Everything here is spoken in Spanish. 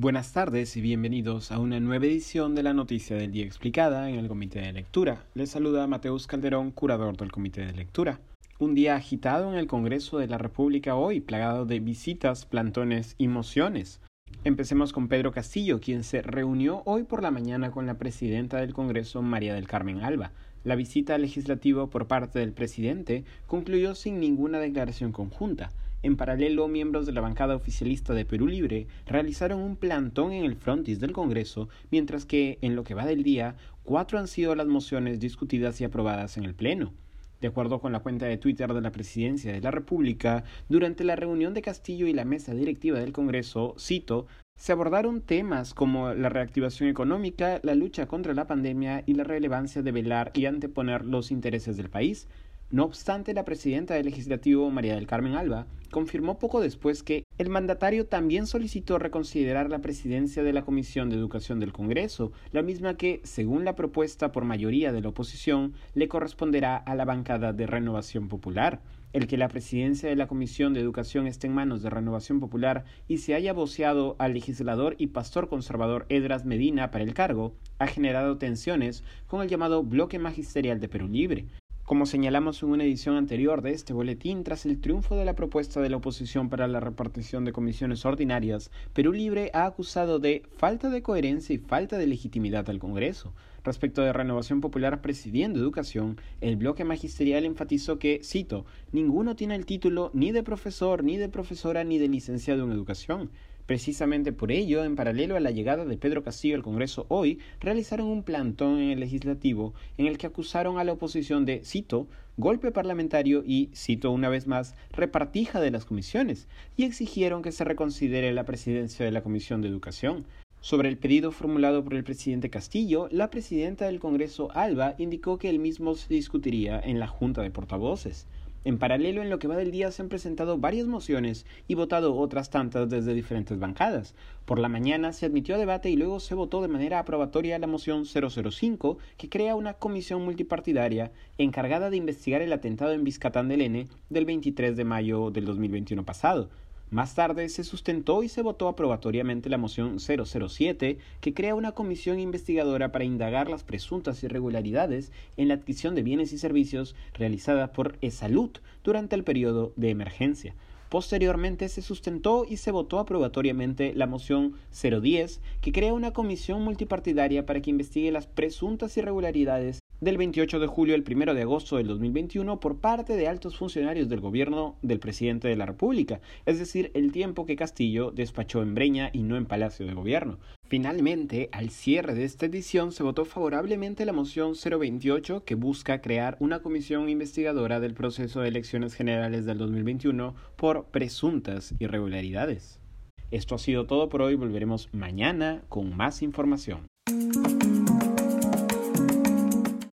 Buenas tardes y bienvenidos a una nueva edición de la Noticia del Día Explicada en el Comité de Lectura. Les saluda Mateus Calderón, curador del Comité de Lectura. Un día agitado en el Congreso de la República hoy, plagado de visitas, plantones y mociones. Empecemos con Pedro Castillo, quien se reunió hoy por la mañana con la presidenta del Congreso, María del Carmen Alba. La visita legislativa por parte del presidente concluyó sin ninguna declaración conjunta. En paralelo, miembros de la bancada oficialista de Perú Libre realizaron un plantón en el frontis del Congreso, mientras que, en lo que va del día, cuatro han sido las mociones discutidas y aprobadas en el Pleno. De acuerdo con la cuenta de Twitter de la Presidencia de la República, durante la reunión de Castillo y la mesa directiva del Congreso, cito, se abordaron temas como la reactivación económica, la lucha contra la pandemia y la relevancia de velar y anteponer los intereses del país, no obstante, la presidenta del legislativo, María del Carmen Alba, confirmó poco después que el mandatario también solicitó reconsiderar la presidencia de la Comisión de Educación del Congreso, la misma que, según la propuesta por mayoría de la oposición, le corresponderá a la bancada de Renovación Popular. El que la presidencia de la Comisión de Educación esté en manos de Renovación Popular y se haya voceado al legislador y pastor conservador Edras Medina para el cargo ha generado tensiones con el llamado bloque magisterial de Perú Libre. Como señalamos en una edición anterior de este boletín, tras el triunfo de la propuesta de la oposición para la repartición de comisiones ordinarias, Perú Libre ha acusado de falta de coherencia y falta de legitimidad al Congreso. Respecto de Renovación Popular presidiendo educación, el bloque magisterial enfatizó que, cito, ninguno tiene el título ni de profesor, ni de profesora, ni de licenciado en educación. Precisamente por ello, en paralelo a la llegada de Pedro Castillo al Congreso hoy, realizaron un plantón en el legislativo en el que acusaron a la oposición de, cito, golpe parlamentario y, cito una vez más, repartija de las comisiones, y exigieron que se reconsidere la presidencia de la Comisión de Educación. Sobre el pedido formulado por el presidente Castillo, la presidenta del Congreso, Alba, indicó que el mismo se discutiría en la Junta de Portavoces. En paralelo, en lo que va del día se han presentado varias mociones y votado otras tantas desde diferentes bancadas. Por la mañana se admitió a debate y luego se votó de manera aprobatoria la moción 005 que crea una comisión multipartidaria encargada de investigar el atentado en Vizcatán del N del 23 de mayo del 2021 pasado. Más tarde se sustentó y se votó aprobatoriamente la moción 007 que crea una comisión investigadora para indagar las presuntas irregularidades en la adquisición de bienes y servicios realizadas por ESALUD durante el periodo de emergencia. Posteriormente se sustentó y se votó aprobatoriamente la moción 010 que crea una comisión multipartidaria para que investigue las presuntas irregularidades del 28 de julio al 1 de agosto del 2021 por parte de altos funcionarios del gobierno del presidente de la República, es decir, el tiempo que Castillo despachó en Breña y no en Palacio de Gobierno. Finalmente, al cierre de esta edición se votó favorablemente la moción 028 que busca crear una comisión investigadora del proceso de elecciones generales del 2021 por presuntas irregularidades. Esto ha sido todo por hoy, volveremos mañana con más información.